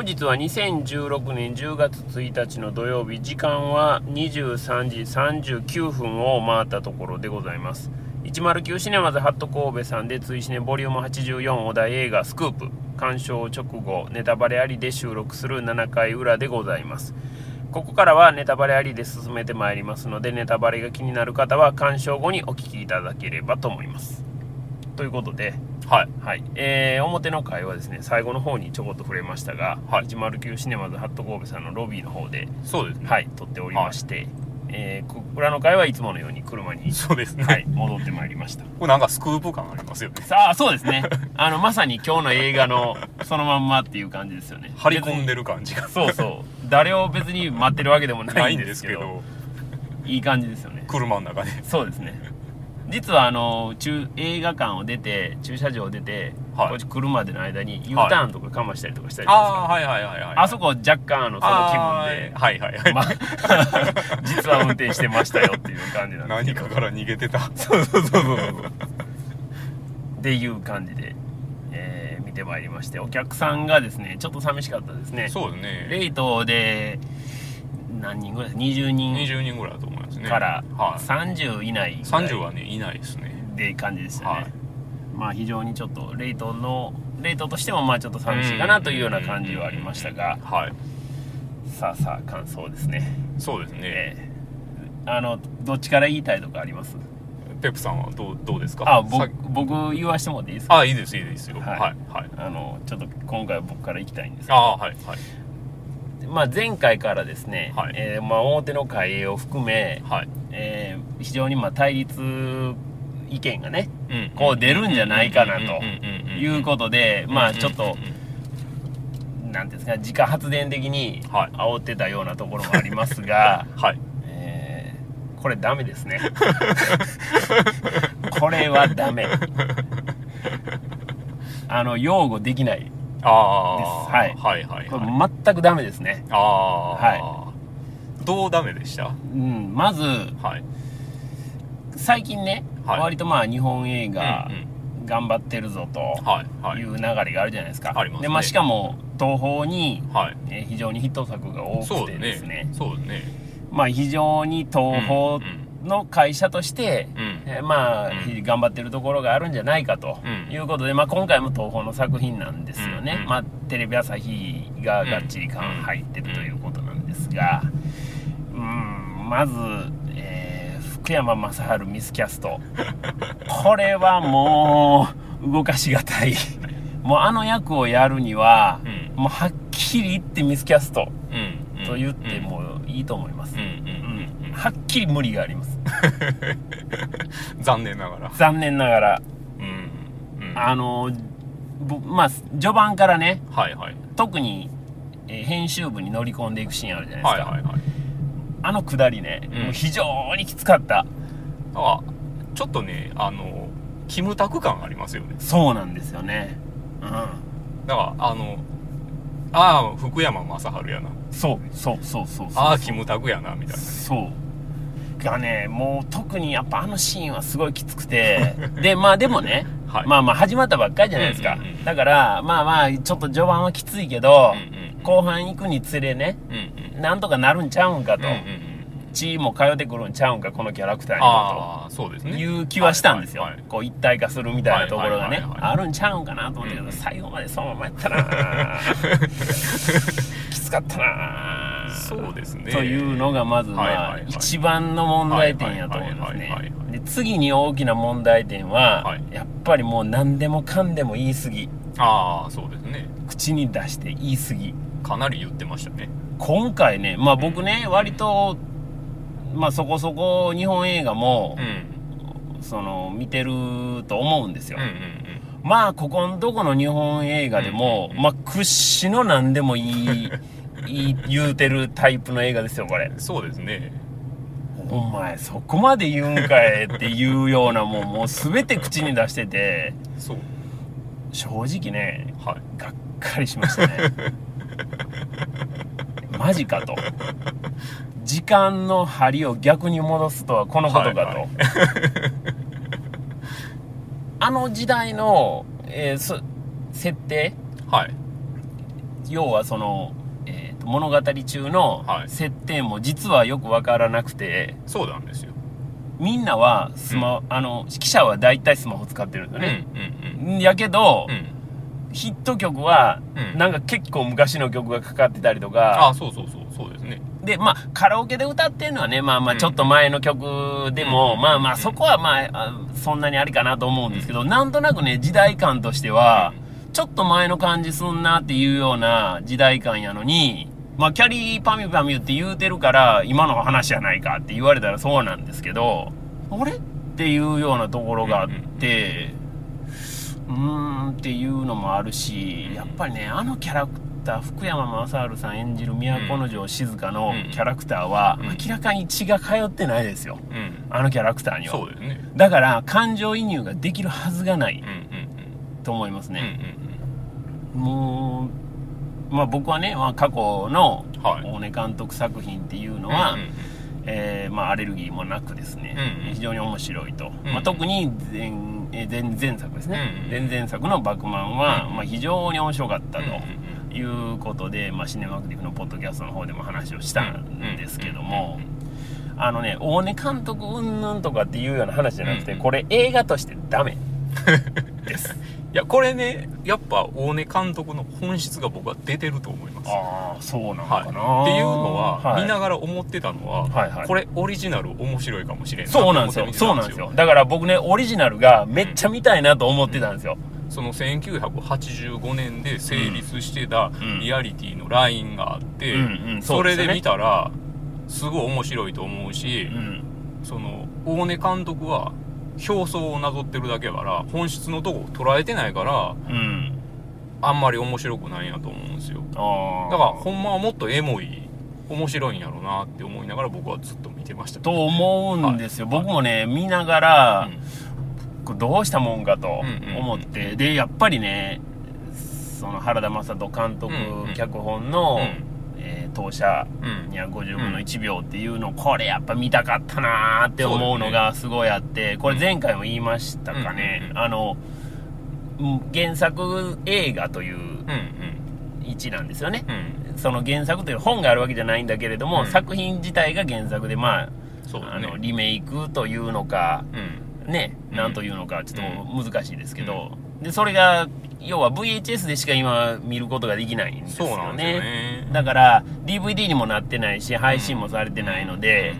本日は2016年10月1日の土曜日時間は23時39分を回ったところでございます。109シネマズハット神戸さんで追試ねボリューム84お題映画スクープ。鑑賞直後ネタバレありで収録する7回裏でございます。ここからはネタバレありで進めてまいりますのでネタバレが気になる方は鑑賞後にお聞きいただければと思います。ということではい。はい、えー表の会はですね最後の方にちょこっと触れましたが、はい109シネマズハット神戸さんのロビーの方で、そうですね。はい、撮っておりまして、えーこ裏の会はいつものように車に、そうですね。はい、戻ってまいりました これなんかスクープ感ありますよね。さあそうですねあのまさに今日の映画のそのまんまっていう感じですよね張り込んでるる感じが。そうそう誰を別に待ってるわけでもなないいんんですすけど、いい感じですよね車の中で。そうですね実はあの中映画館を出て駐車場を出て、はいこっち来るまでの間に U ターンとかかましたりとかしたりとかああ、はいはいはいはい。あそこ若干あのその気分で、はいはいはい。ま、実は運転してましたよっていう感じなんです何けどかから逃げてた。そうそうそうそうそうっていう感じで、えー見てまいりましてお客さんがですねちょっと寂しかったですねそうね。レイトで何人ぐらい？20人20人ぐらいだと思いますね。からはい。30以内ぐらい30はね、いないですね。って感じでしたね、はいまあ非常にちょっとレイトのレイトとしてもまあちょっと寂しいかなというような感じはありましたがはい。さあさあ感想ですねそうですね。えーあのどっちから言いたいとかあります？ペプさんはどうどうですか？あさ僕僕言わしてもらっていいですか？あ、いいです、いいですよ。ははいい。はい。あのちょっと今回は僕から行きたいんですけああ、はい。はい。ど、まあ、前回からですね、はいえーまあ、表の会を含め、はい。えー非常にまあ対立意見がねうんこう出るんじゃないかなとということでまあちょっとなんていうんですか自家発電的にはい煽ってたようなところもありますが、はい。えーこれダメですねこれはダメあの擁護できないああ。です。はい。はいはいはい。全くダメですね。ああ。はどうダメでした？うん。まずはい。最近ね、はい。割とまあ日本映画うんうん。頑張ってるぞとはいはい。いう流れがあるじゃないですか、ありますね。でまあ、しかも東宝に、はい。えー非常にヒット作が多くてですね。そうですね。まあ非常に東宝の会社として、うん。うんえーまあ、うん。頑張ってるところがあるんじゃないかとうん。いうことで、まあ、今回も東宝の作品なんですよね、うんまあ、テレビ朝日ががっちり感入ってるということなんですが、うん、まず、えー福山雅治ミスキャスト。これはもう動かしがたい。もうあの役をやるには、うん。もうはっきり言ってミスキャストうん。と言ってもいいと思います、うんはっきり無理がありますうん。残念ながら。残念ながらうん。うん。あのぼまあ序盤からねはいはい。特に、えー編集部に乗り込んでいくシーンあるじゃないですか、はいはいはい。あのくだりね、うんもう非常にきつかったあ、ちょっとね、あの、キムタク感ありますよね。そうなんですよねうんだから、あの、ああ、福山雅治やな。そうそうそうそうそうああ、キムタクやな、みたいな。そうがねもう特にやっぱあのシーンはすごいきつくて。でまあでもね、はい。まあまあ始まったばっかりじゃないですか、うんうんうん。だからまあまあちょっと序盤はきついけど、うんうんうん。後半行くにつれねうんうん。なんとかなるんちゃうんかと、うんうんうん。血も通ってくるんちゃうんかこのキャラクターにもああ、そうですとね。いう気はしたんですよ、はいはいはい。こう一体化するみたいなところがね、はいはいはい。はいあるんちゃうんかなと思ったけど、うん最後までそのままやったな。きつかったなそうですね。というのがまずまあ一番の問題点やと思いますはいはいはいねはいで次に大きな問題点は、はい。やっぱりもう何でもかんでも言い過ぎ。ああ、そうですね。口に出して言い過ぎ。かなり言ってましたね。今回ねまあ僕ね、割とまあそこそこ日本映画もう、ん。その見てると思うんですよ、うんうんまあここのとこの日本映画でも、うんうんうん。まあ屈指の何でもいい言うてるタイプの映画ですよこれうん。そうですね。お前そこまで言うんかいっていうようなもんもう全て口に出しててそう。正直ねはい。がっかりしましたねマジかと時間の針を逆に戻すとはこのことかと、はいはい あの時代の、えーそ設定？はい。要はその、物語中のはい。設定も実はよくわからなくて、そうなんですよ。みんなはスマ、あの記者は大体スマホ使ってるんだよね、うんやけど、うん。うんヒット曲は、うん。なんか結構昔の曲がかかってたりとあか。あそうそうそう。そうですね。でまあカラオケで歌ってるのはねまあまあうん。ちょっと前の曲でも、うん。まあまあそこはまああそんなにありかなと思うんですけど、なんとなくね時代感としては、ちょっと前の感じすんなっていうような時代感やのに、まあ、キャリーパミュパミュって言うてるから、今の話やないかって言われたらそうなんですけど、あれっていうようなところがあって、うーんっていうのもあるし、やっぱりね、あのキャラクター、福山雅治さん演じる都城静香のキャラクターはうん、明らかに血が通ってないですよ。うん。あのキャラクターには。そうですね。だから、感情移入ができるはずがないと思いますね。もう、まあ僕はね、まあ、過去のはい大根監督作品っていうのうんは、うんうんえーまあアレルギーもなくですね、うんうん非常に面白いと。うんまあ、特に前、えー前前作ですね。うんうん前々作のバクマンは、うんまあ非常に面白かったと。いうことで、まあ、シネマクティブのポッドキャストの方でも話をしたんですけども、あのね、大根監督うんぬんとかっていうような話じゃなくて、これ映画としてダメです。いやこれねやっぱ大根監督の本質が僕は出てると思います。ああ、そうなのはい、かな、っていうのは、はい。見ながら思ってたのは、はいはい。これオリジナル面白いかもしれんなそうなんですよ。そうなんですよ。だから僕ね、オリジナルがめっちゃ見たいなと思ってたんですよ。その1985年で成立してたん。リアリティのラインがあって、うんうんそれで見たらすごい面白いと思うし、うん。その大根監督は表層をなぞってるだけやから本質のとこ捉えてないからうん。あんまり面白くないんやと思うんですよ。だからほんまはもっとエモい面白いんやろうなって思いながら僕はずっと見てました。と思うんですよ。はい。僕もね、見ながら、うん。どうしたもんかと思って、で、やっぱりね、その原田雅人監督、脚本の、うんえー当社うん。には50分の1秒っていうの、これやっぱ見たかったなーって思うのがすごいあって、これ前回も言いましたかね、あの、うん原作映画という位置なんですよね。うん。その原作という本があるわけじゃないんだけれども、うん。作品自体が原作で、まあ、あのリメイクというのか、うん。ね、うん。なんというのか、ちょっと難しいですけど、で、それが、要は VHS でしか今見ることができないんですよそうなんですよね。ねだから、DVD にもなってないし、配信もされてないので、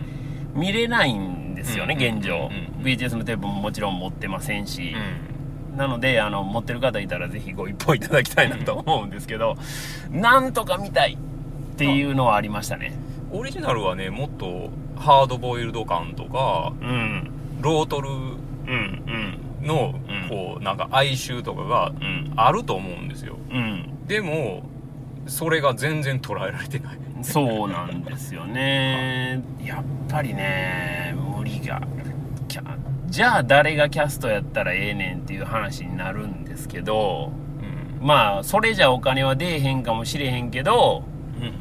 見れないんですよね、うん現状うん。VHS のテープももちろん持ってませんしう、んなので、あの、持ってる方いたらぜひご一報いただきたいなと思うんですけど、なんとか見たいっていうのはありましたね。オリジナルはねもっとハードボイルド感とかうん。ロートルのうんこうなんか哀愁とかがうん、あると思うんですようん。でもそれが全然捉えられてないそうなんですよね。やっぱりね、無理が。キャじゃあ誰がキャストやったらええねんっていう話になるんですけど、うんまあ、それじゃお金は出えへんかもしれへんけど、うん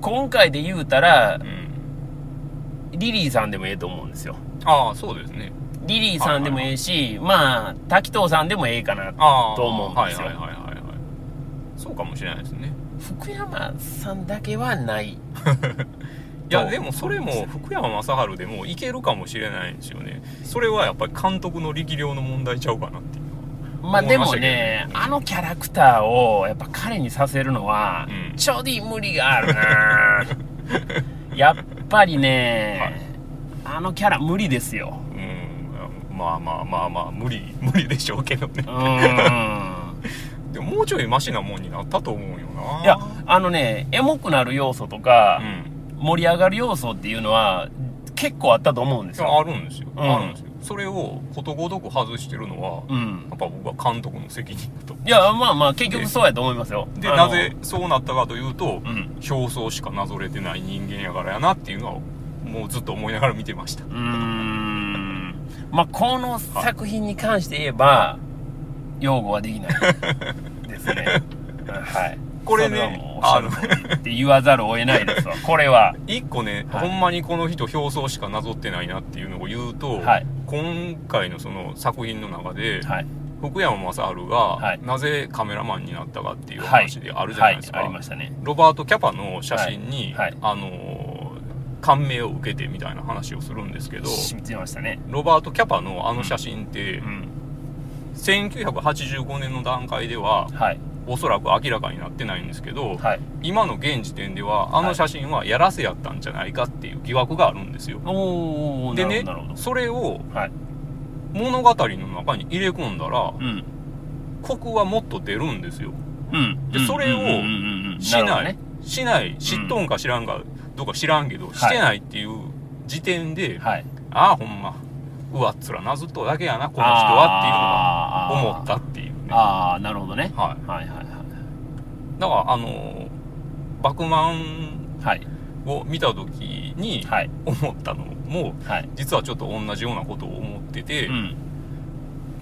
今回で言うたらう、んリリーさんでもええと思うんですよ。ああそうですねリリーさんでもええし、まあ、滝藤さんでもええかな。と思うんですよ。はいはいはいはいはい。そうかもしれないですね。福山さんだけはない。いやでもそれも福山雅治でもいけるかもしれないんですよね。それはやっぱり監督の力量の問題ちゃうかなっていうまあでもね、あのキャラクターをやっぱ彼にさせるのは、うん。ちょい無理があるな。やっぱりね、あのキャラ無理ですよ。うんまあまあまあまあ無理 無理でしょうけどね。でももうちょいマシなもんになったと思うよないや、あのね、エモくなる要素とかう、ん盛り上がる要素っていうのは、結構あったと思うんですよ。あるんですよ、うんあるんですよそれをことごとく外してるのは、うん。やっぱ僕は監督の責任だといや、まあまあ、結局そうやと思いますよ。でなぜそうなったかというと、うん。表層しかなぞれてない人間やからやなっていうのはもうずっと思いながら見てましたうーん。まあ、この作品に関して言えば、擁護はできない ですね。はい。これねそはもうおっしゃるって言わざるを得ないですわ。これは。一個ね、はいほんまにこの人表層しかなぞってないなっていうのを言うと、はい今回のその作品の中で、はい。福山雅治がはいなぜカメラマンになったかっていう話であるじゃないですか、はい、ありましたねロバート・キャパの写真に、あのー感銘を受けてみたいな話をするんですけど知ってましたね。ロバート・キャパのあの写真って、うん。1985年の段階でははい。おそらく明らかになってないんですけど、はい。今の現時点ではあの写真はやらせやったんじゃないかっていう疑惑があるんですよ。でねそれをはい。物語の中に入れ込んだらうん。コクはもっと出るんですよ。うん。でそれをうんうんうんうんしない、ねしない知っとんか知らんかどうか知らんけど、してないっていう時点で、はい。ああほんまうわっつらなずっとだけやなこの人はっていうのが思ったっていうね。はああなるほどね。いはいはいはい。だからあのーバクマンはい。を見た時にはい。思ったのもはい。実はちょっと同じようなことを思ってて、うん。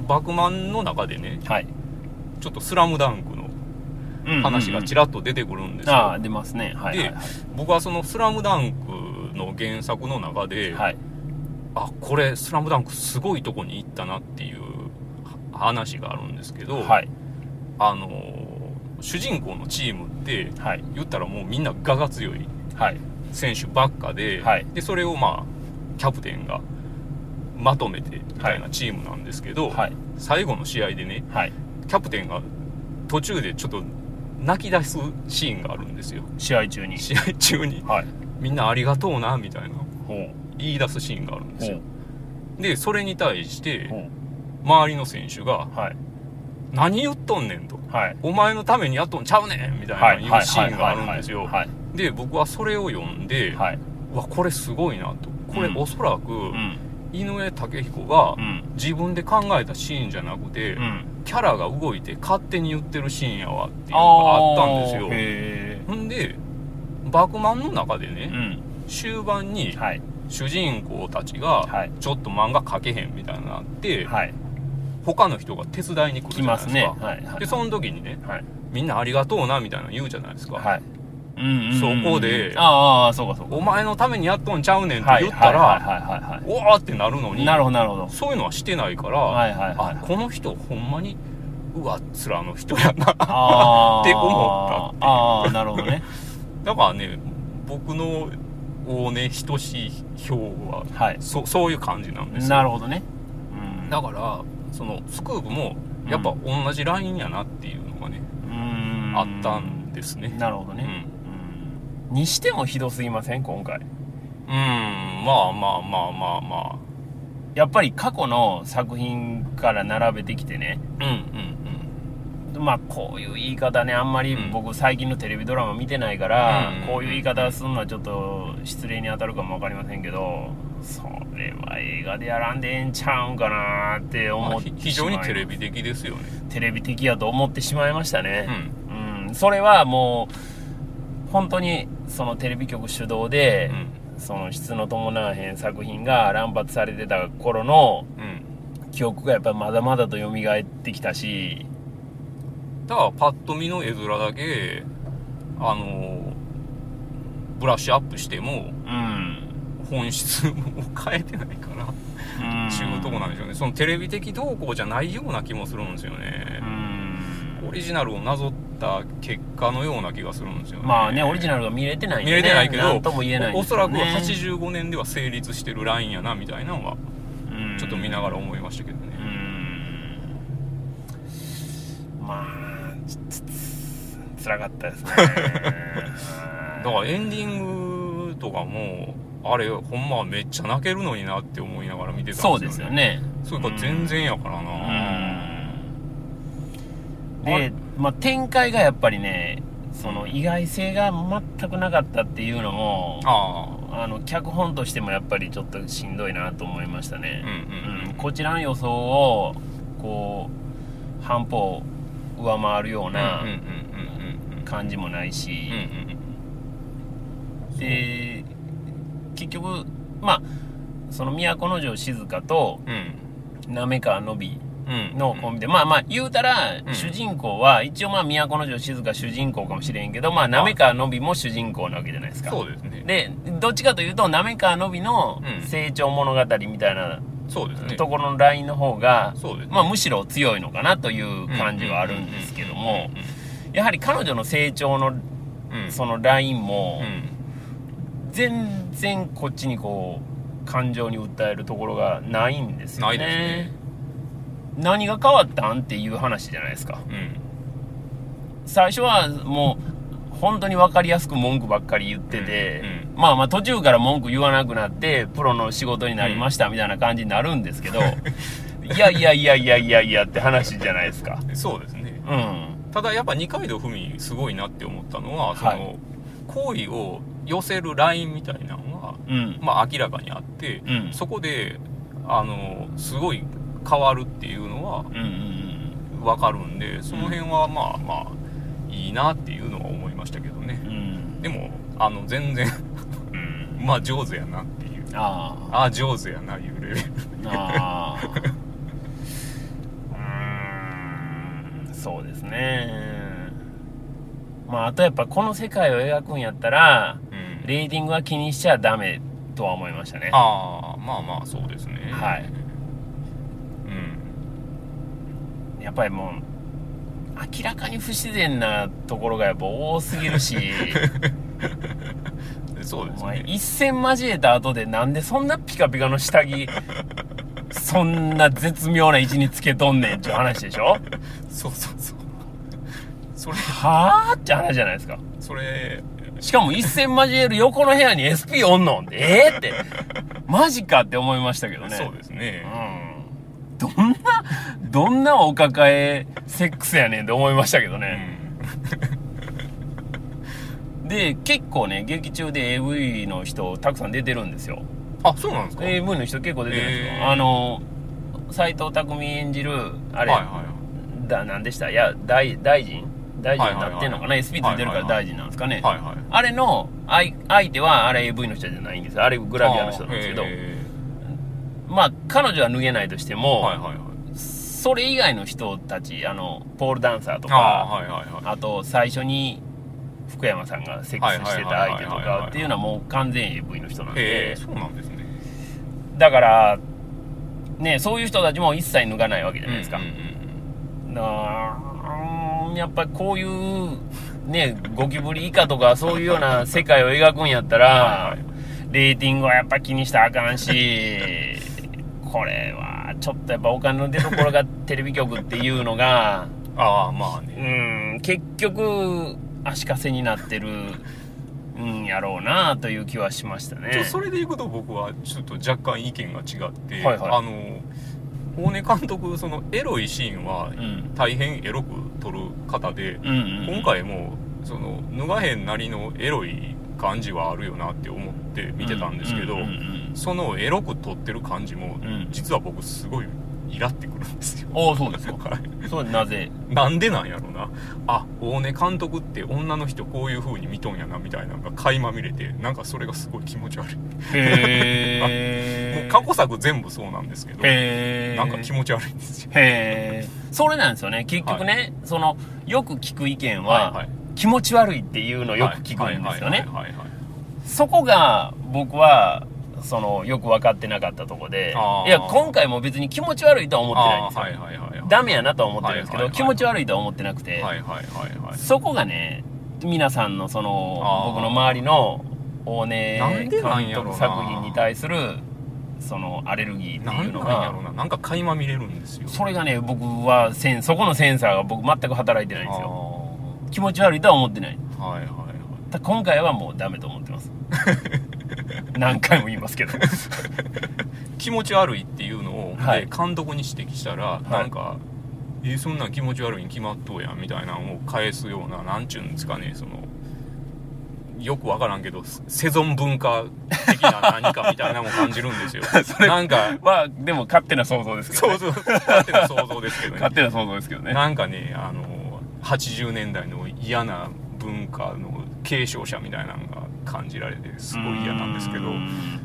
バクマンの中でねはい。ちょっと「スラムダンク話がちらっと出てくるんですよ、ああ出ますね。はいはい僕はその「スラムダンクの原作の中で、はい。あこれ「スラムダンクすごいとこに行ったなっていう話があるんですけど、はい。あのー主人公のチームってはい。言ったらもうみんな我が強い選手ばっかで,、はい。でそれをまあキャプテンがまとめてみたいなチームなんですけど、はい。最後の試合でねはい。キャプテンが途中でちょっと泣き出すシーンがあるんですよ。試合中に。試合中に。はい。みんなありがとうなみたいな。ほう。言い出すシーンがあるんですほよでそれに対してほ周りの選手がうはい「何言っとんねん」と。はい「お前のためにやっとんちゃうねん」みたいはない言うシーンがあるんですよ。はい。で僕はそれを読んで、はい。うわこれすごいなと。これうん。おそらくうん。井上武彦がうん。自分で考えたシーンじゃなくて、うんキャラが動いて勝手に言ってるシーンやわっていうのがあったんですよ。へほんでバクマンの中でね、えうん。終盤にはい。主人公たちがはい。ちょっと漫画描けへんみたいになって、はい。他の人が手伝いに来るじゃないですすかね。はい。はい。でその時にねはい。みんなありがとうなみたいなの言うじゃないですか、そこでああそうかそうか。お前のためにやっとんちゃうねんってはい言ったら、おわーってなるのになるほどなるほど。そういうのはしてないから、はいはいはいあこの人ほんまにうわっつらの人やな って思ったああなるほどね。だからね僕の大ね等しい票ははい。そそういう感じなんですよ。なるほどね。うん。だからそのスクープもやっぱ同じラインやなっていうのがね、うん。あったんですね。なるほどね。うんうんにしてもひどすぎません？今回。うん。まあまあまあまあまやっぱり過去の作品から並べてきてね。あうんうん。まあこういう言い方ね。あんまりうん。僕最近のテレビドラマ見てないから、うんこういう言い方するのはちょっと失礼に当たるかも分かりませんけどそれは映画でやらんでええんちゃうんかなってうん、まあ思ってひ非常にテレビビ的ですよね。テレビ的やと思ってしまいましたうねん。うん、それはもう本当にそのテレビ局主導で、その質の伴わへん作品が乱発されてた頃のうん。うん記憶がやっぱりまだまだと蘇ってきたし。だからパッと見の絵面だけあのブラッシュアップしてもうん。本質を変えてないからうん。ちゅうとこなんでしょうね。そのテレビ的動向じゃないような気もするんですよね。うんオリジナルをなぞった結果のような気がするんですよね。まあねオリジナルが見れてないんで、ね、見れてないけどとも言えないんおおそらくですよね85年では成立してるラインやなみたいなのはうん。ちょっと見ながら思いましたけどね。うん。まあつ辛かったですね。だからエンディングとかもあれほんまはめっちゃ泣けるのになって思いながら見てたんですよ、ね、そうですよね。それから全然やからなで、まあ、展開がやっぱりねその意外性が全くなかったっていうのもああ。の脚本としてもやっぱりちょっとしんどいなと思いましたね。あ、うんうんこちらの予想をこう半歩上回るような感じもないうんし、で結局まあその都城静香とうん。滑川のびうんのコンビで、まあまあ言うたら、うん。主人公は一応まあ都城静香主人公かもしれんけどまあ。滑川のびも主人公なわけじゃないですか。そうですね。でどっちかというと滑川のびのうん。成長物語みたいなそうですね。ところのラインの方が、そうですね。まあ、むしろ強いのかなという感じはあるんですけどもやはり彼女の成長のそのラインもうん。全然こっちにこう感情に訴えるところがないんですよね。ないですね何が変わったんっていう話じゃないですか。うん。最初はもう本当に分かりやすく文句ばっかり言ってて、うんまあまあ途中から文句言わなくなってプロの仕事になりましたみたいな感じになるんですけど、いやいやいやいやいやいやって話じゃないですか。そうですね。うん。ただやっぱ二階堂ふみすごいなって思ったのはそはい。の好意を寄せるラインみたいなのはうん。まあ明らかにあってうん。そこであのすごい変わるっていうのは分かるんでその辺はまあまあいいなっていうのは思いましたけどね。うん。うんでもあの全然うん。まあ上手やなっていう。あああ上手やないうレベル。あああうーんそうですね。まああとやっぱこの世界を描くんやったらうん。レーティングは気にしちゃダメとは思いましたね。ああまあまあそうですね。はいうんやっぱりもう明らかに不自然なところがやっぱ多すぎるし。そうですね。一戦交えた後でなんでそんなピカピカの下着 そんな絶妙な位置につけとんねんっていう話でしょ？そうそうそう。それはあって話じゃないですか。それしかも一戦交える横の部屋に SP おんの？ええって。マジかって思いましたけどね。そうですね。うんどんなどんなお抱えセックスやねんって思いましたけどうね、ん。で結構ね劇中で AV の人たくさん出てるんですよ。あそうなんですか？AV の人結構出てるんですよ、あの斎藤工演じるあれ、はいはいだ何でした？いや大大臣？大臣になってんのかな、はいはいはい。SP ついてるから大臣なんですかね、はいはい。あれの相相手はあれ AV の人じゃないんですよ。あれグラビアの人なんですけど。へまあ彼女は脱げないとしてーも、はいはいはい。それ以外の人たちあのポールダンサーとああかはいはいはい。あと最初に福山さんがセックスしてた相手とかっていうのはもう完全 AV の人なんへでえそうなんですね。だからねそういう人たちも一切脱がないわけじゃないですか、うんうんだからうーんやっぱりこういうねゴキブリ以下とかそういうような世界を描くんやったらはいはい。レーティングはやっぱ気にしたらあかんし これはちょっとやっぱお金の出所がテレビ局っていうのが ああまあうねん結局足かせになってるんやろうなという気はしましたね。それでいくと僕はちょっと若干意見が違って、はいはい。あの大根監督そのエロいシーンはうん。大変エロく撮る方で、うんうん。今回もその脱がへんなりのエロい感じはあるよなって思って見てたんですけど、そのエロく撮ってる感じも、うん。実は僕すごいイラってくるんですよ。おおそうですか。はい。それなぜ？なんでなんやろな。あ大根監督って女の人こういう風に見とんやなみたいなのが垣間見れてなんかそれがすごい気持ち悪い。へえ もう過去作全部そうなんですけどなんか気持ち悪いんですよ。へえそれなんですよね。結局ね、そのよく聞く意見は、はいはい気持ち悪いっていうのをよく聞くんですよね。そこが僕はそのよく分かってなかったとこでいや今回も別に気持ち悪いとは思ってないんですよ、はい。はい。はい。はい。ダメやなとは思ってるんですけど、はい。はい。はい。気持ち悪いとは思ってなくて、はい。はい。はい。はい。そこがね皆さんのその僕の周りの大根監督作品に対するそのアレルギーってないんうのがなんか垣間見れるんですよ。それがね僕はセンそこのセンサーが僕全く働いてないんですよ。あ気持ち悪いとは思ってない。ーはいはいはい。今回はもうダメと思ってます。何回も言いますけど。気持ち悪いっていうのを、はい。で監督に指摘したら、い。なんか「えそんなん気持ち悪いに決まっとうやん」みたいなのを返すようななんちゅうんですかねそのよくわからんけどセゾン文化的な何かみたいなのも感じるんですよ。なんかはでも勝手な想像ですけど、ね、想像勝手な想像ですけどね。勝手な想像ですけどね。なんかねあの80年代の嫌な文化の継承者みたいなのが感じられてすごい嫌なんですけど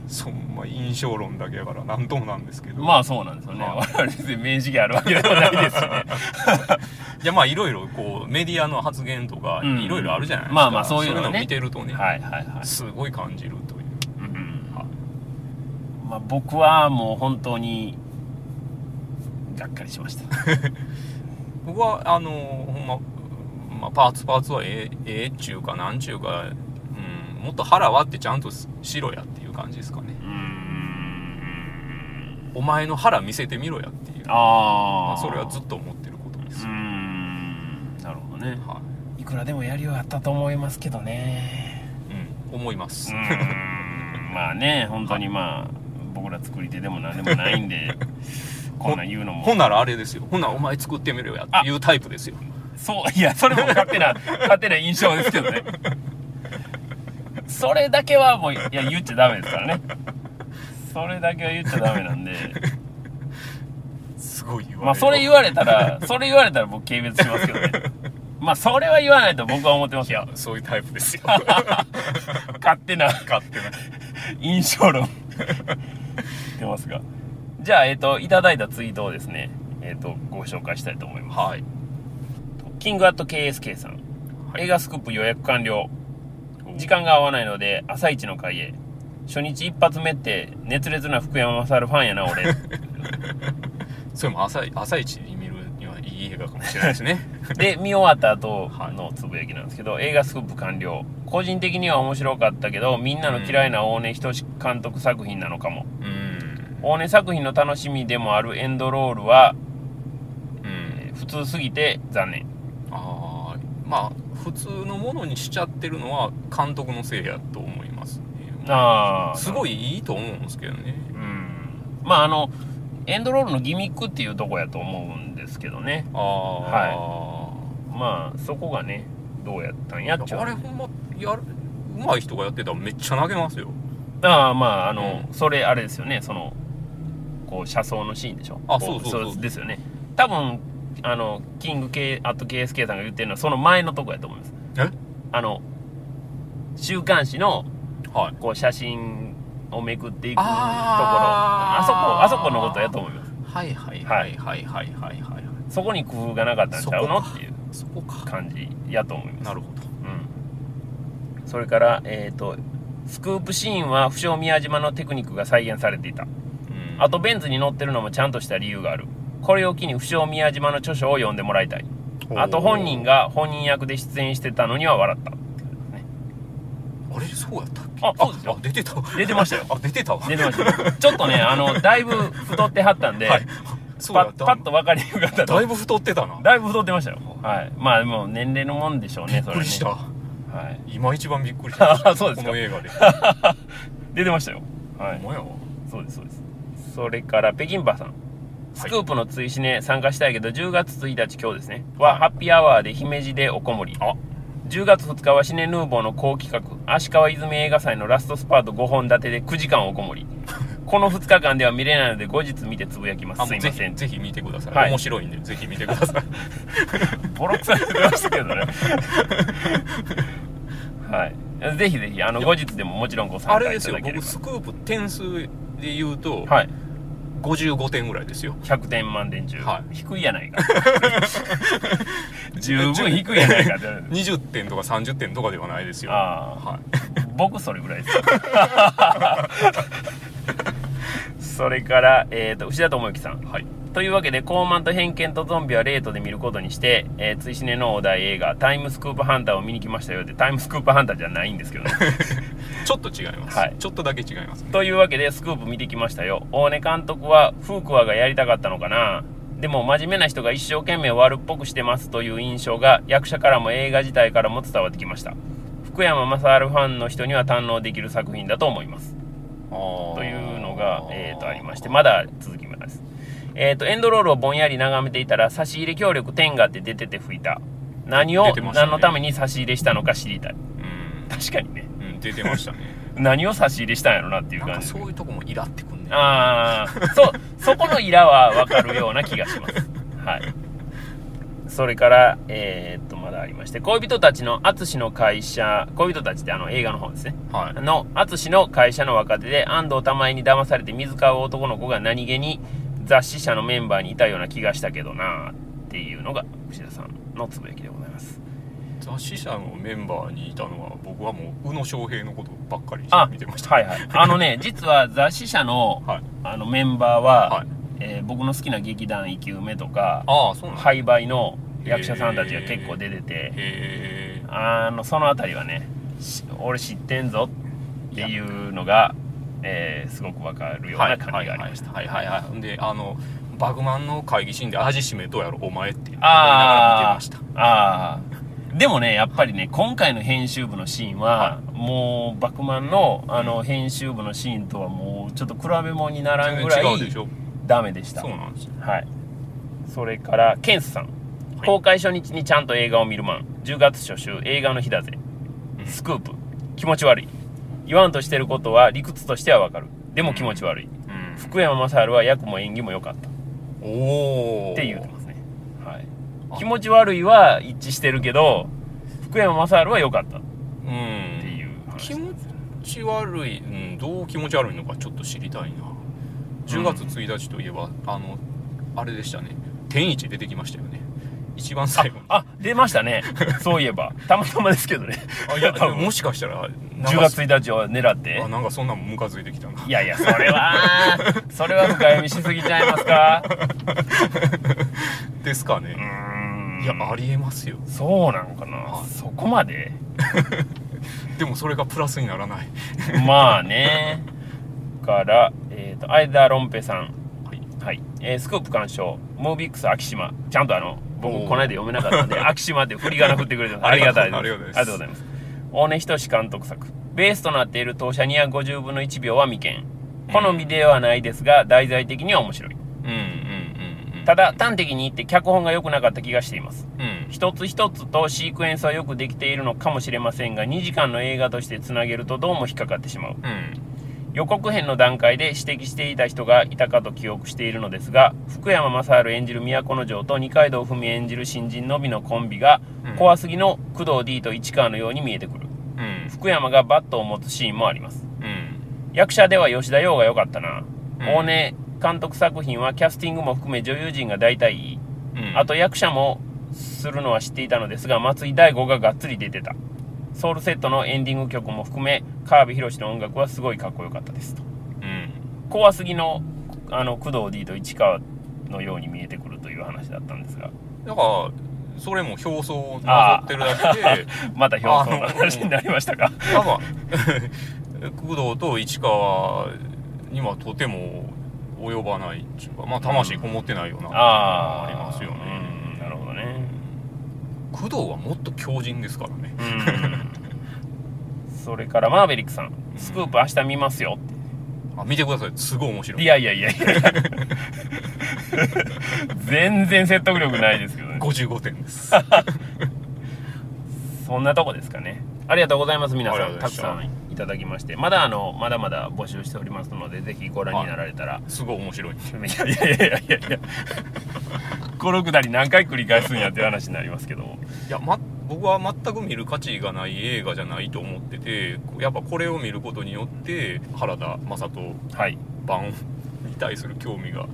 そんま印象論だけやから何ともなんですけど。まあそうなんですよね、はい我々別に明示があるわけでもないですしね。いやまあいろいろこうメディアの発言とかうん。いろいろあるじゃないですか、まあまあそういうのね。のを見てるとね、はいはいはい、すごい感じるという、うん。はい。まあ、僕はもう本当にがっかりしました 僕はあのほんま、まあ、パーツパーツはええええっちゅうかなんちゅうか、うん、もっと腹割ってちゃんとしろやっていう感じですかね。うーんお前の腹見せてみろやっていう。まあああ、それはずっと思ってることです。うー、んなるほどね。はい。くらでもやりようあったと思いますけどね。い、うん、思います、まあね本当にまあ僕ら作り手でも何でもないんで こんなん言うのも。ほんならあれですよ。ほんならお前作ってみろやっていうタイプですよ。そう。いやそれも勝手な 勝手な印象ですけどね。それだけはもういや言っちゃダメですからね。それだけは言っちゃダメなんで。すごい言われるまあそれ言われたらそれ言われたら僕軽蔑しますけどね。まあそれは言わないと僕は思ってますよ。そういうタイプですよ。勝手な勝手な。印象論。出ますがじゃあえっ、といただいたツイートをですねえっ、とご紹介したいと思います。はい。キングアット KSK さん、映画スクープ予約完了。時間が合わないので朝一の会へ。初日一発目って熱烈な福山雅治ファンやな俺。それも朝朝一に見るにはいい映画かもしれないですね。で見終わった後のつぶやきなんですけど、映画スクープ完了。個人的には面白かったけどみんなの嫌いな大根仁監督作品なのかも。うん大根作品の楽しみでもあるエンドロールはうんえー普通すぎて残念。ああまあ普通のものにしちゃってるのは監督のせいやと思いますね。ああすごいいいと思うんですけどね。うん。まああのエンドロールのギミックっていうとこやと思うんですけどね。ああ、まあそこがねどうやったんやっちゅう。あれほんまやるうまい人がやってたらめっちゃ投げますよ。ああまああの、うそれあれですよね。そのこう車窓のシーンでしょ？こあそうそうそう。ですよね。多分あのキング K あと KSK さんが言ってるのはその前のとこやと思います。え？あの週刊誌のはい。こう写真をめくっていくところ。あそこあそこのことやと思います。はいはいはいはいはいはいはいそこに工夫がなかったんちゃうの？っていうそこか。感じやと思います。なるほど。うん、それから、えー、とスクープシーンは不詳宮島のテクニックが再現されていた。うんあとベンツに乗ってるのもちゃんとした理由がある。これを機に不詳宮島の著書を読んでもらいたい。あと本人が本人役で出演してたのには笑った。あれ？そうやったっけ？あそうですよ。あ出てた出てましたよ。あ出てたわ。出てましたよ。ちょっとねあのだいぶ太ってはったんで、はい。そうパッと分かりにくかったとだいぶ太ってたな。だいぶ太ってましたよ。はい。まあでも年齢のもんでしょうねびっくりした、はい。今一番びっくりした。あ そうですかこの映画で。出てましたよ。はい。そうですそうですそれから北京パさん。スクープの追試ね参加したいけど10月1日今日ですね。は、はいハッピーアワーで姫路でおこもり。あ。10月2日はシネヌーボーの高企画足川泉映画祭のラストスパート5本立てで9時間おこもり。この2日間では見れないので後日見てつぶやきます。すいません。ひぜひ見てください、はい。面白いんでぜひ見てください。ボロクソに言ってましたけどね。はい。ぜひぜひあの後日でももちろんごあ参加れですよいただければ。僕スクープ点数で言うと、はい。55点ぐらいですよ。100点満点中、はい。低いやないか。十分低いやないかって。20点とか30点とかではないですよ。あ。はい。僕それぐらいです。それから、えー、と牛田智之さん。はいというわけで高慢と偏見とゾンビはレートで見ることにして、えー、追試ねのお題映画「タイムスクープハンター」を見に来ましたよってタイムスクープハンターじゃないんですけどね。ちょっと違います、はい。ちょっとだけ違いますね。というわけでスクープ見てきましたよ。大根監督はフークワがやりたかったのかな。でも真面目な人が一生懸命悪っぽくしてますという印象が役者からも映画自体からも伝わってきました。福山雅治ファンの人には堪能できる作品だと思います。とというのが、えー、とありましてまだ続きます、えー、とエンドロールをぼんやり眺めていたら差し入れ協力天下って出てて吹いた。何を、何のために差し入れしたのか知りたい。うん、確かにね。うん、出てましたね。何を差し入れしたんやろなっていう感じ。そういうとこもイラってくんねああそうそこのイラは分かるような気がします。はい。それからえーっとまだありまして恋人たちの淳の会社恋人たちってあの映画の方ですね。はい。の淳の会社の若手で安藤玉恵に騙されて水買う男の子が何気に雑誌社のメンバーにいたような気がしたけどなっていうのが牛田さんのつぶやきでございます。雑誌社のメンバーにいたのは僕はもう宇野昌平のことばっかりあ見てました。はいはい。あのね実は雑誌社のはい。あのメンバーは、はい。えー僕の好きな劇団生き埋めとか廃売の役者さんたちが結構出てて、あのそのあたりはねし俺知ってんぞっていうのが、えーすごくわかるような感じがありました。はいはいはいはいはい。であのバグマンの会議シーンで味しめどうやろお前って思いながあら見てましたああでもねやっぱりね今回の編集部のシーンは、もうバクマンのあの編集部のシーンとはもうちょっと比べ物にならんぐらいダメでした。そうなんですよ。はい。それからケンスさん、はい。公開初日にちゃんと映画を見るマン。10月初週映画の日だぜ。うん。スクープ。気持ち悪い言わんとしてることは理屈としてはわかる。でも気持ち悪い、うん。福山雅治は役も演技も良かった。おおって言うてますね、はい、あ。気持ち悪いは一致してるけど福山雅治は良かった。っうん。ていう話気持ち悪い、うん、どう気持ち悪いのかちょっと知りたいな。10月1日といえば、あのあれでしたね。天一出てきましたよね一番最後に。あ出ましたね。そういえば。たまたまですけどね。あいや多分。もしかしたらなんか10月1日を狙って。あなんかそんなんムカついてきたな。いやいやそれは それは深読みしすぎちゃいますか？ですかうね、ーん。いやありえますよ。そうなんかな。はい。そこまで？でもそれがプラスにならない。まあね。からえっ、とアイダーロンペさん。はい。はい、えースクープ鑑賞。ムービックス秋島ちゃんとあの僕この間読めなかったんで秋島って振り仮名振ってくれてありがたいです。ありがとうございます。大根仁監督作。ベースとなっている当社250分の1秒は未見好みではないですが題材的には面白い。うんうんうんうんただ端的に言って脚本が良くなかった気がしています。うん。一つ一つとシークエンスはよくできているのかもしれませんが2時間の映画としてつなげるとどうも引っかかってしまう。うん予告編の段階で指摘していた人がいたかと記憶しているのですが福山雅治演じる都城と二階堂ふみ演じる新人のびのコンビがうん。怖すぎの工藤 D と市川のように見えてくる。うん。福山がバットを持つシーンもあります。うん。役者では吉田洋が良かったな、うん。大根監督作品はキャスティングも含め女優陣が大体いい。うん。あと役者もするのは知っていたのですが松井大悟ががっつり出てたソウルセットのエンディング曲も含め川辺宏の音楽はすごいかっこよかったですと。うん。怖すぎのあの工藤 D と市川のように見えてくるという話だったんですが。だからそれも表層をなぞってるだけで また表層の話になりましたかなんか 工藤と市川にはとても及ばないっていうかまあ魂こもってないようなああありますよね。うん工藤はもっと強靭ですからね。うん。それからマーベリックさん「スクープ明日見ますよ」ってあ見てください。すごい面白い。いやいやいやいや。全然説得力ないですけどね。55点です。そんなとこですかね。ありがとうございます皆さん。た。くさんいただきまして。まだあのまだまだ募集しておりますのでぜひご覧になられたら、すごい面白い。いやいやいやいやいやこのくだり何回繰り返すんやっていう話になりますけど。もいや、ま、僕は全く見る価値がない映画じゃないと思っててやっぱこれを見ることによって原田雅人はい。版に対する興味が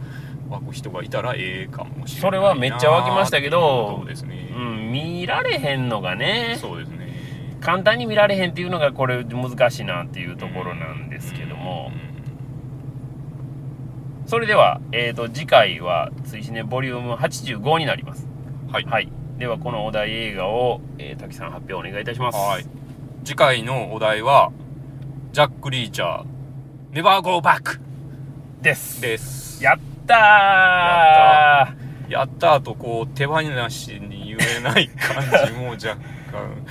湧く人がいたらええかもしれないそれはめっちゃ湧きましたけどそうですね、うん見られへんのがねそうですね。簡単に見られへんっていうのがこれ難しいなっていうところなんですけども、それでは、えー、と次回は追試ねボリューム85になります。うんはい、はい。ではこのお題映画を、えー、滝さん発表お願いいたします。はい。次回のお題はジャック・リーチャー「ネバー・ゴー・バックです」です。やったー。やった。後こう手放しに言えない感じも 若干。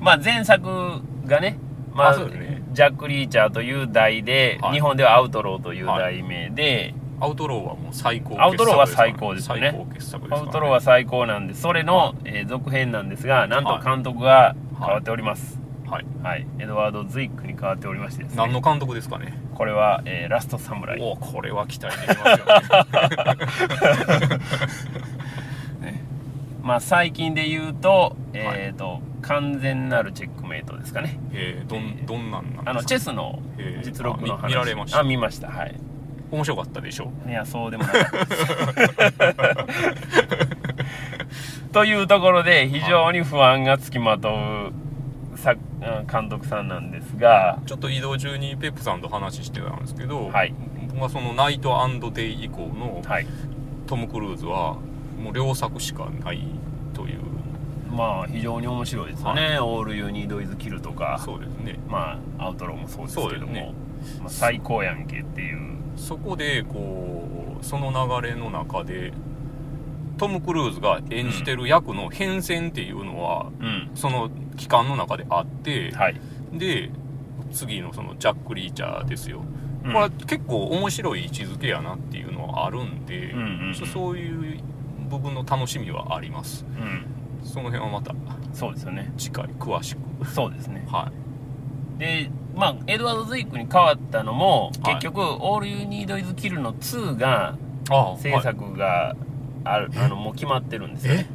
まあ前作がね、まあねジャック・リーチャーという題で、はい。日本ではアウトローという題名で、アウトローはもう最高傑作アウトローは最高ですね。最高傑作ですから、ね、アウトローは最高なんでそれの、えー続編なんですがなんとはい。監督が変わっております。はい。はい、エドワード・ズイックに変わっておりましてですね。何の監督ですかね？これは、えーラストサムライ。おこれは期待できますよね まあ最近で言うと,、えーと完全なるチェックメイトですかね。えー、どんどんなんなんですか？あのチェスのえー実録の話あ見見られました？あ見ました。はい。面白かったでしょ？いやそうでもなかったですというところで非常に不安がつきまとう監督さんなんですがちょっと移動中にペップさんと話してたんですけど、はい。僕はそのナイトデイ以降のはい。トム・クルーズはもう良作しかないという。まあ非常に面白いですよね「オール・ユー・ニード・イズ・キル」とか。そうですね。まあアウトローもそうですけども。ね。まあ、最高やんけっていう。そこでこうその流れの中でトム・クルーズが演じてる役の変遷っていうのは、うん。その期間の中であって、はい、で次のそのジャック・リーチャーですよ、うん。これは結構面白い位置づけやなっていうのはあるんで、うんうんうん。そそういう部分の楽しみはあります。うん。その辺はまたそうですよね。次回詳しく。そうですね。はでまあエドワード・ズイックに変わったのもはい。結局「オール・ユー・ニード・イズ・キル」の2が制作がある、あのもう決まってるんですよえ？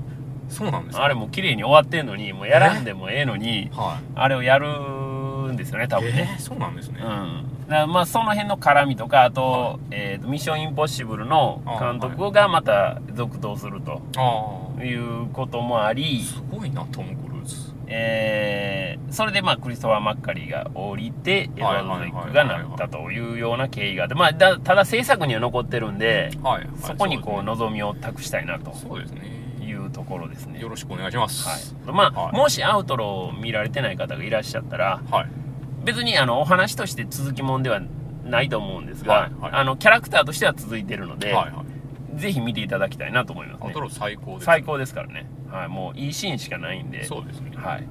そうなんですか？あれもう綺麗に終わってんのにもうやらんでもええのにはい。あれをやるんですよね多分ね。えーそうなんですね、うんだまあその辺の絡みとかあと,、はえーと「ミッションインポッシブル」のあ監督がまた続投するとああいうこともあり、すごいなトム・クルーズ。えーそれでまあクリストファー・マッカリーが降りてエドワード・ズイックがなったというような経緯があって、まあ、だただ制作には残ってるんではい、はい、そこにこう望みを託したいなとそうですね。いうところですね。よろしくお願いします。はい、まあ、はい。もしアウトローを見られてない方がいらっしゃったらはい別にあのお話として続きもんではないと思うんですが、はいはい。あのキャラクターとしては続いてるので、はいはい。ぜひ見ていただきたいなと思いますね。最高です最高ですからね、はい、もういいシーンしかないんで。そうですね。はい。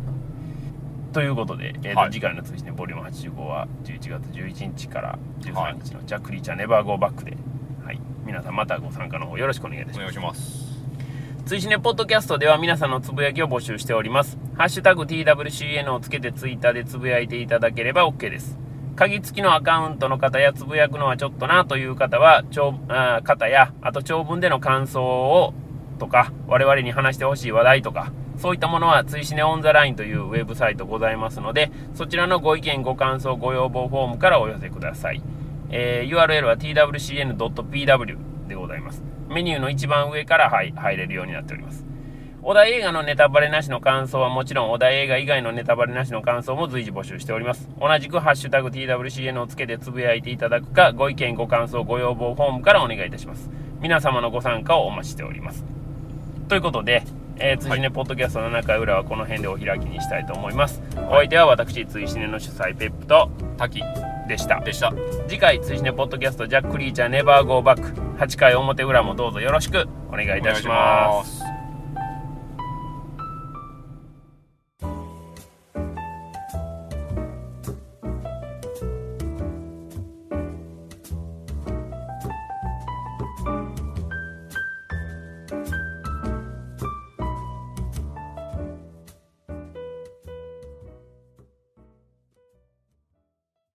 ということで、えーとはい。次回の通信ねボリューム85は11月11日からはい13日のジャック・リーチャーネバーゴーバックで、はい、皆さんまたご参加の方よろしくお願いいたします。お願いします追試ねポッドキャストでは皆さんのつぶやきを募集しております。ハッシュタグ TWCN をつけてツイッターでつぶやいていただければ OK です。鍵付きのアカウントの方やつぶやくのはちょっとなという方は、長あ方や、あと長文での感想をとか、我々に話してほしい話題とか、そういったものは、追試ねオンザラインというウェブサイトございますので、そちらのご意見、ご感想、ご要望フォームからお寄せください。えー URL は twcn.pw でございます。メニューの一番上から入入れるようになっております。お題映画のネタバレなしの感想はもちろん、お題映画以外のネタバレなしの感想も随時募集しております。同じくハッシュタグ TWCN をつけてつぶやいていただくか、ご意見、ご感想、ご要望フォームからお願いいたします。皆様のご参加をお待ちしております。ということで、えー、追試ねポッドキャスト7回裏はこの辺でお開きにしたいと思います。お相手は私、追試ねの主催ペップと滝でした。でした。次回追試ねポッドキャストジャック・リーチャーネバーゴーバック8回表裏もどうぞよろしくお願いいたします。す